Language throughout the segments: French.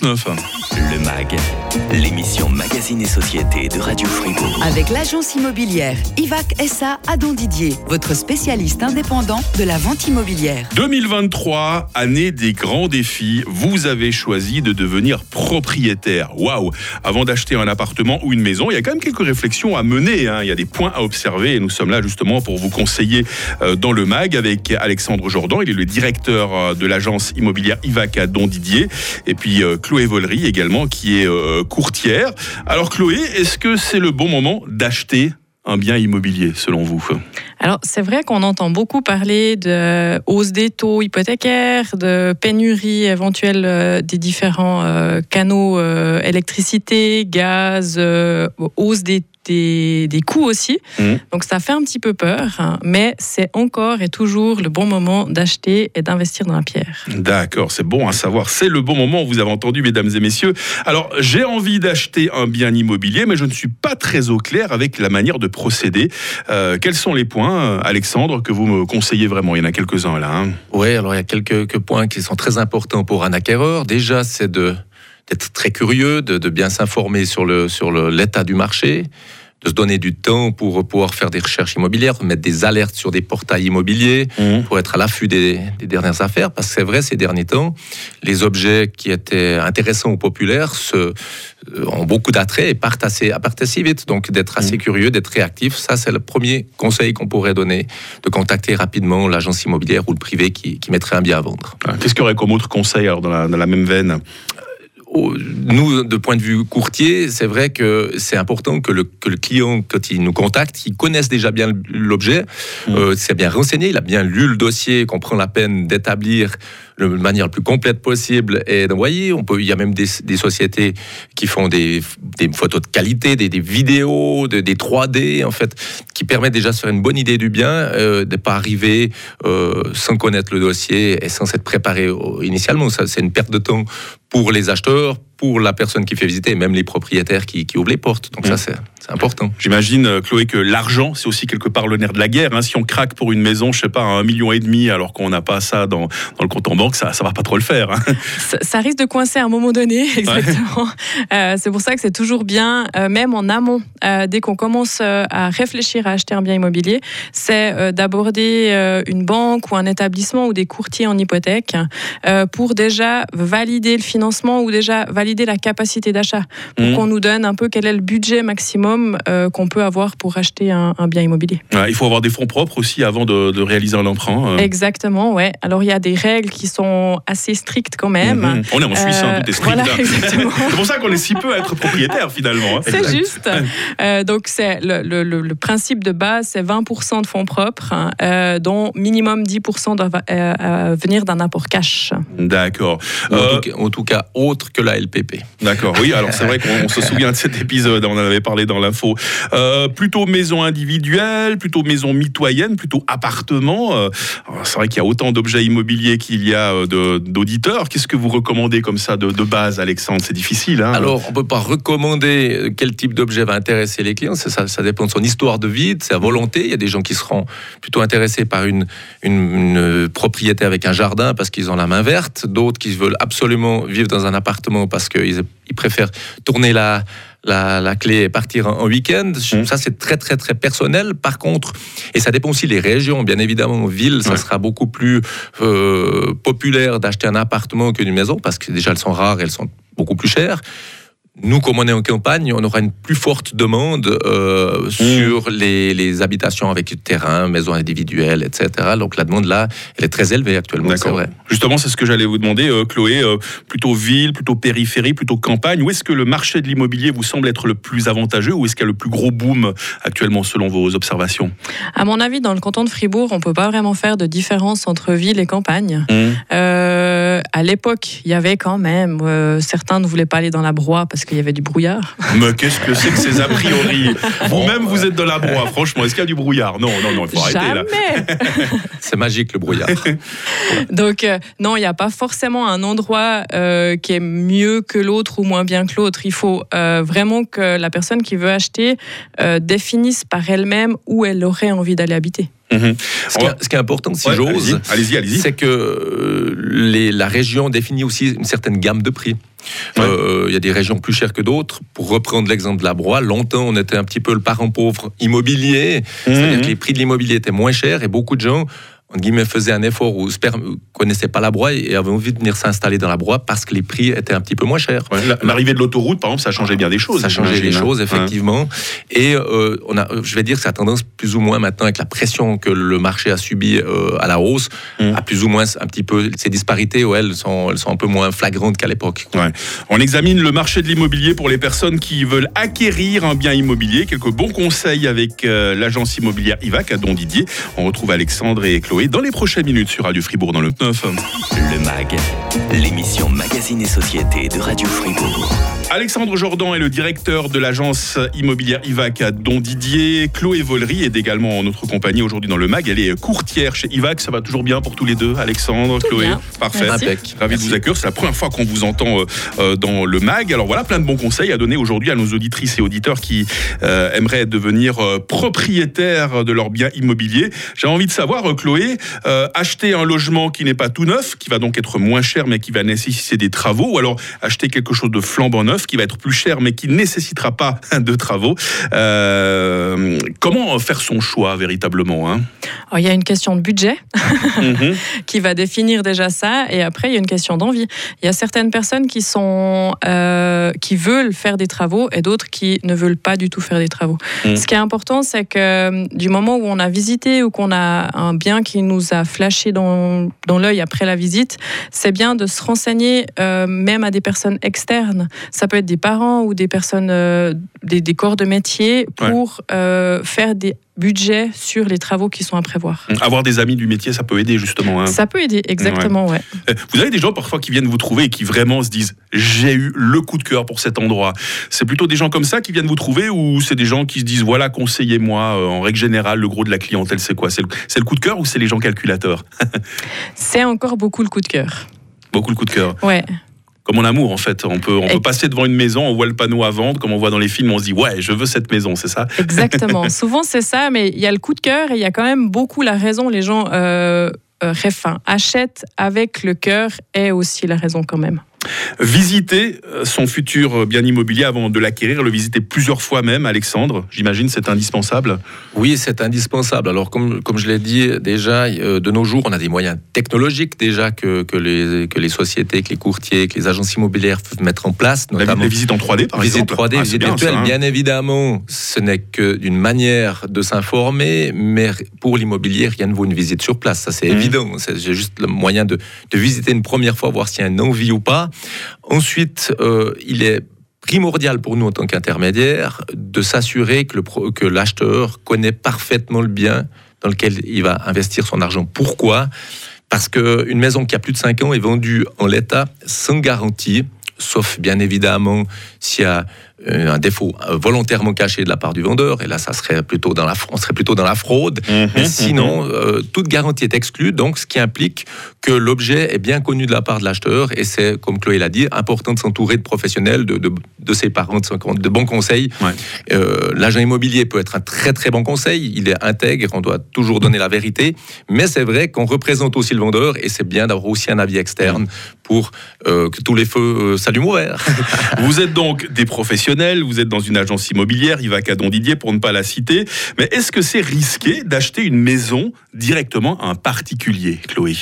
neuf km Le MAG, l'émission Magazine et Société de Radio Fribourg. Avec l'agence immobilière IVAC SA à Don Didier, votre spécialiste indépendant de la vente immobilière. 2023, année des grands défis. Vous avez choisi de devenir propriétaire. Waouh Avant d'acheter un appartement ou une maison, il y a quand même quelques réflexions à mener. hein. Il y a des points à observer et nous sommes là justement pour vous conseiller euh, dans le MAG avec Alexandre Jordan. Il est le directeur euh, de l'agence immobilière IVAC à Don Didier. Et puis euh, Chloé Vollery également qui est euh, courtière. Alors Chloé, est-ce que c'est le bon moment d'acheter un bien immobilier selon vous? Alors, c'est vrai qu'on entend beaucoup parler de hausse des taux hypothécaires, de pénurie éventuelle euh, des différents euh, canaux euh, électricité, gaz, hausse des, des, des coûts aussi. Mhm. Donc, ça fait un petit peu peur, hein, mais c'est encore et toujours le bon moment d'acheter et d'investir dans la pierre. D'accord, c'est bon à savoir. C'est le bon moment, vous avez entendu, mesdames et messieurs. Alors, j'ai envie d'acheter un bien immobilier, mais je ne suis pas très au clair avec la manière de procéder. Quels sont les points, euh, Alexandre, que vous me conseillez vraiment Il y en a quelques-uns là. hein. Oui, alors il y a quelques, points qui sont très importants pour un acquéreur. Déjà, c'est d'être très curieux, de, bien s'informer sur sur le- l'état du marché, de se donner du temps pour pouvoir faire des recherches immobilières, mettre des alertes sur des portails immobiliers, pour être à l'affût des, des dernières affaires. Parce que c'est vrai, ces derniers temps, les objets qui étaient intéressants ou populaires se, euh, ont beaucoup d'attrait et partent assez, partent assez vite. Donc d'être assez curieux, d'être réactif, ça c'est le premier conseil qu'on pourrait donner, de contacter rapidement l'agence immobilière ou le privé qui, qui mettrait un bien à vendre. Qu'est-ce qu'il y aurait comme autre conseil alors, dans, la, dans la même veine? Nous, de point de vue courtier, c'est vrai que c'est important que le, que le client, quand il nous contacte, il connaisse déjà bien l'objet, Mm. euh, c'est bien renseigné, il a bien lu le dossier, qu'on prend la peine d'établir de manière la plus complète possible et d'envoyer. On peut, il y a même des, sociétés qui font des, des photos de qualité, des, vidéos, de- des 3D en fait, qui permettent déjà de se faire une bonne idée du bien, euh, de pas arriver euh, sans connaître le dossier et sans s'être préparé initialement. C'est une perte de temps pour les acheteurs, pour la personne qui fait visiter, et même les propriétaires qui, qui ouvrent les portes. Donc Mm. ça, c'est c'est important. J'imagine, euh, Chloé, que l'argent, c'est aussi quelque part le nerf de la guerre. hein. Si on craque pour une maison, je sais pas, un million et demi, alors qu'on n'a pas ça dans, dans le compte en banque, ça, ça va pas trop le faire. hein. Ça, ça risque de coincer à un moment donné, exactement. Euh, c'est pour ça que c'est toujours bien, euh, même en amont, euh, dès qu'on commence à réfléchir à acheter un bien immobilier, c'est euh, d'aborder euh, une banque ou un établissement ou des courtiers en hypothèque euh, pour déjà valider le financement ou déjà valider la capacité d'achat, pour Mhm. qu'on nous donne un peu quel est le budget maximum euh, qu'on peut avoir pour acheter un, un bien immobilier. Ouais, il faut avoir des fonds propres aussi avant de, de réaliser un emprunt. euh. Exactement, ouais. Alors il y a des règles qui sont assez strictes quand même. Mhm. On est en Suisse, hein, Euh, tout est strict. voilà, c'est pour ça qu'on est si peu à être propriétaire finalement. hein. C'est juste. Euh, donc, c'est le, le- le- le principe de base, c'est 20% de fonds propres, hein, euh, dont minimum 10% doivent venir d'un apport cash. D'accord. En, Euh, tout cas, en tout cas, autre que la D'accord, oui, alors c'est vrai qu'on on se souvient de cet épisode, on en avait parlé dans l'info. Euh, plutôt maison individuelle, plutôt maison mitoyenne, plutôt appartement. Euh, c'est vrai qu'il y a autant d'objets immobiliers qu'il y a euh, d'auditeurs. Qu'est-ce que vous recommandez comme ça de, de base, Alexandre? C'est difficile. Hein Alors, on ne peut pas recommander quel type d'objet va intéresser les clients. Ça, ça, ça dépend de son histoire de vie, de sa volonté. Il y a des gens qui seront plutôt intéressés par une, une, une propriété avec un jardin parce qu'ils ont la main verte. D'autres qui veulent absolument vivre dans un appartement parce qu'ils ils préfèrent tourner la, la, la clé et partir en, en week-end. Mm. Ça, c'est très, très, très personnel. Par contre, et ça dépend aussi des régions. Bien évidemment, en ville, ça sera beaucoup plus euh, populaire d'acheter un appartement qu'une maison parce que déjà, elles sont rares, elles sont beaucoup plus chères. Nous, comme on est en campagne, on aura une plus forte demande euh, sur les, les habitations avec terrain, maisons individuelles, etc. Donc la demande là, elle est très élevée actuellement, c'est vrai. Justement, c'est ce que j'allais vous demander, euh, Chloé. euh, plutôt ville, plutôt périphérie, plutôt campagne. Où est-ce que le marché de l'immobilier vous semble être le plus avantageux Où est-ce qu'il y a le plus gros boom actuellement, selon vos observations? À mon avis, dans le canton de Fribourg, on peut pas vraiment faire de différence entre ville et campagne. Euh, à l'époque, il y avait quand même, euh, certains ne voulaient pas aller dans la broie parce qu'il y avait du brouillard. Mais qu'est-ce que c'est que ces a priori Vous-même, vous êtes de la broie, franchement. Est-ce qu'il y a du brouillard? Non, non, non, il faut arrêter là. Jamais C'est magique le brouillard. Donc, euh, non, il n'y a pas forcément un endroit euh, qui est mieux que l'autre ou moins bien que l'autre. Il faut euh, vraiment que la personne qui veut acheter euh, définisse par elle-même où elle aurait envie d'aller habiter. Mhm. Ce, qui, est, ce qui est important, si Ouais, j'ose, allez-y, allez-y, allez-y. c'est que euh, les- la région définit aussi une certaine gamme de prix. Ouais. Euh, Il y a des régions plus chères que d'autres. Pour reprendre l'exemple de la Broye, longtemps on était un petit peu le parent pauvre immobilier, c'est-à-dire Mhm. que les prix de l'immobilier étaient moins chers et beaucoup de gens en guillemets, faisaient un effort ou ne connaissaient pas la Broye et avaient envie de venir s'installer dans la Broye parce que les prix étaient un petit peu moins chers. Ouais, L'arrivée de l'autoroute, par exemple, ça changeait bien des choses. Ça changeait j'imagine, hein. choses, effectivement. Et euh, on a, je vais dire que ça a tendance plus ou moins maintenant, avec la pression que le marché a subie euh, à la hausse, Mm. à plus ou moins un petit peu ces disparités, ouais, elles, sont, elles sont un peu moins flagrantes qu'à l'époque. Ouais. On examine le marché de l'immobilier pour les personnes qui veulent acquérir un bien immobilier. Quelques bons conseils avec euh, l'agence immobilière IVAC à Don Didier. On retrouve Alexandre et Chloé dans les prochaines minutes sur Radio Fribourg dans le 9. Le MAG, l'émission Magazine et Société de Radio Fribourg. Alexandre Jordan est le directeur de l'agence immobilière IVAC à Don Didier. Chloé Vollery est également en notre compagnie aujourd'hui dans le MAG. Elle est courtière chez IVAC. Ça va toujours bien pour tous les deux, Alexandre, Tout Chloé bien. Parfait. Merci. Ravi de vous accueillir. C'est la première fois qu'on vous entend euh, euh, dans le MAG. Alors voilà, plein de bons conseils à donner aujourd'hui à nos auditrices et auditeurs qui euh, aimeraient devenir propriétaires de leur bien immobilier. J'ai envie de savoir, Chloé, euh, acheter un logement qui n'est pas tout neuf, qui va donc être moins cher mais qui va nécessiter des travaux, ou alors acheter quelque chose de flambant neuf qui va être plus cher mais qui ne nécessitera pas de travaux. Euh, comment faire son choix véritablement hein? Alors, il y a une question de budget Mhm. qui va définir déjà ça, et après il y a une question d'envie. Il y a certaines personnes qui sont euh, qui veulent faire des travaux et d'autres qui ne veulent pas du tout faire des travaux. Mm. Ce qui est important, c'est que euh, du moment où on a visité ou qu'on a un bien qui nous a flashé dans, dans l'œil après la visite, c'est bien de se renseigner euh, même à des personnes externes. Ça peut être des parents ou des personnes euh, des, des corps de métier pour euh, faire des budgets sur les travaux qui sont à prévoir. Avoir des amis du métier, ça peut aider justement. hein. Ça peut aider, exactement, ouais. Euh, Vous avez des gens parfois qui viennent vous trouver et qui vraiment se disent j'ai eu le coup de cœur pour cet endroit. C'est plutôt des gens comme ça qui viennent vous trouver ou c'est des gens qui se disent voilà conseillez-moi en règle générale le gros de la clientèle c'est quoi? C'est le, c'est le coup de cœur ou c'est les gens calculateurs? C'est encore beaucoup le coup de cœur. Beaucoup le coup de cœur. Ouais. Comme en amour en fait. On peut, on peut passer devant une maison, on voit le panneau à vendre comme on voit dans les films, on se dit ouais je veux cette maison, c'est ça? Exactement. Souvent, c'est ça, mais il y a le coup de cœur et il y a quand même beaucoup la raison. Les gens euh, euh, enfin, achètent avec le cœur et aussi la raison quand même. Visiter euh, son futur bien immobilier avant de l'acquérir, le visiter plusieurs fois même, Alexandre, j'imagine c'est indispensable. Oui, c'est indispensable. Alors, comme, comme je l'ai dit déjà, euh, de nos jours, on a des moyens technologiques déjà que, que, les, que les sociétés, que les courtiers, que les agences immobilières peuvent mettre en place, La, notamment les visites en 3D par visite exemple. 3D, Ah, visite bien, virtuelle. ça, hein. Bien évidemment, ce n'est que d'une manière de s'informer, mais pour l'immobilier, rien ne vaut une visite sur place. Ça, c'est Mhm. évident. C'est j'ai juste le moyen de, de visiter une première fois, voir s'il y a une envie ou pas. Ensuite, euh, il est primordial pour nous en tant qu'intermédiaire de s'assurer que que l'acheteur connaît parfaitement le bien dans lequel il va investir son argent. Pourquoi? Parce qu'une maison qui a plus de 5 ans est vendue en l'état sans garantie, sauf bien évidemment s'il y a un défaut volontairement caché de la part du vendeur, et là ça serait plutôt dans la, on serait plutôt dans la fraude. Mhm, Mais mhm. sinon, euh, toute garantie est exclue, donc ce qui implique que l'objet est bien connu de la part de l'acheteur, et c'est, comme Chloé l'a dit, important de s'entourer de professionnels, de, de, de ses parents, de, de bons conseils. Ouais. Euh, L'agent immobilier peut être un très très bon conseil, il est intègre, on doit toujours donner la vérité, mais c'est vrai qu'on représente aussi le vendeur, et c'est bien d'avoir aussi un avis externe pour euh, que tous les feux s'allument au vert. Vous êtes donc des professionnels, vous êtes dans une agence immobilière, Ivac à Don Didier pour ne pas la citer. Mais est-ce que c'est risqué d'acheter une maison directement à un particulier, Chloé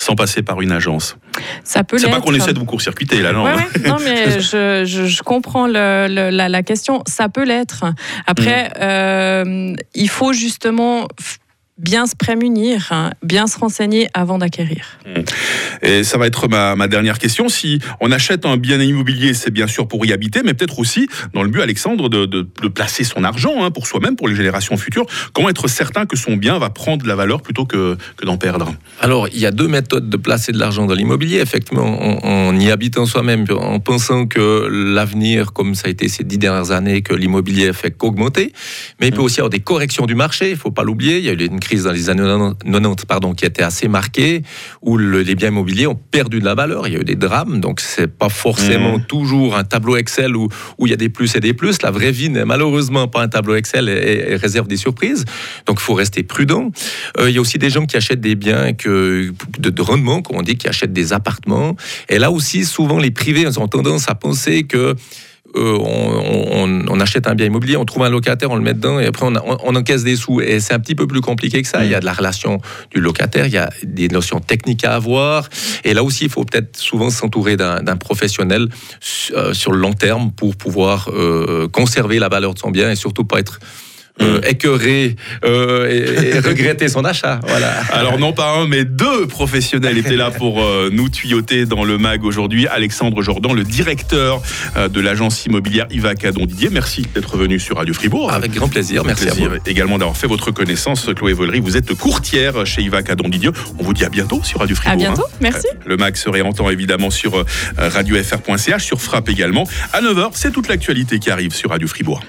sans passer par une agence? Ça peut C'est pas qu'on essaie de vous court-circuiter là, non Ouais, ouais. Non, mais je, je- je comprends le- le- la, la question. Ça peut l'être. Après, euh, il faut justement bien se prémunir, hein, bien se renseigner avant d'acquérir. Et ça va être ma, ma dernière question. Si on achète un bien immobilier, c'est bien sûr pour y habiter, mais peut-être aussi dans le but, Alexandre, de, de- de placer son argent hein, pour soi-même, pour les générations futures. Comment être certain que son bien va prendre de la valeur plutôt que, que d'en perdre? Alors, il y a deux méthodes de placer de l'argent dans l'immobilier. Effectivement, en, en y habitant soi-même, en pensant que l'avenir, comme ça a été ces dix dernières années, que l'immobilier fait qu'augmenter. Mais il peut aussi y avoir des corrections du marché. Il ne faut pas l'oublier. Il y a eu une crise dans les années 90 pardon, qui était assez marquée, où les biens immobiliers ont perdu de la valeur. Il y a eu des drames, donc c'est pas forcément mmh. toujours un tableau Excel où, où il y a des plus et des plus. La vraie vie n'est malheureusement pas un tableau Excel et, réserve des surprises. Donc il faut rester prudent. Euh, il y a aussi des gens qui achètent des biens que, de, de rendement, comme on dit, qui achètent des appartements. Et là aussi, souvent, les privés ont tendance à penser que euh, on, achète un bien immobilier, on trouve un locataire, on le met dedans et après on, encaisse des sous. Et c'est un petit peu plus compliqué que ça. Il y a de la relation du locataire, il y a des notions techniques à avoir. Et là aussi, il faut peut-être souvent s'entourer d'un professionnel euh, sur le long terme pour pouvoir euh, conserver la valeur de son bien et surtout pas être euh, écœurer euh, et, regretter son achat. Voilà. Alors non pas un, mais deux professionnels étaient là pour euh, nous tuyauter dans le mag aujourd'hui. Alexandre Jordan, le directeur de l'agence immobilière Ivac Don Didier. Merci d'être venu sur Radio Fribourg. Avec grand plaisir. Merci à vous. Également d'avoir fait votre connaissance, Chloé Vollery. Vous êtes courtière chez Ivac Don Didier. On vous dit à bientôt sur Radio Fribourg. À bientôt. Hein. Merci. Le mag se réentend évidemment sur radiofr.ch, sur Frappe également. À 9h, c'est toute l'actualité qui arrive sur Radio Fribourg.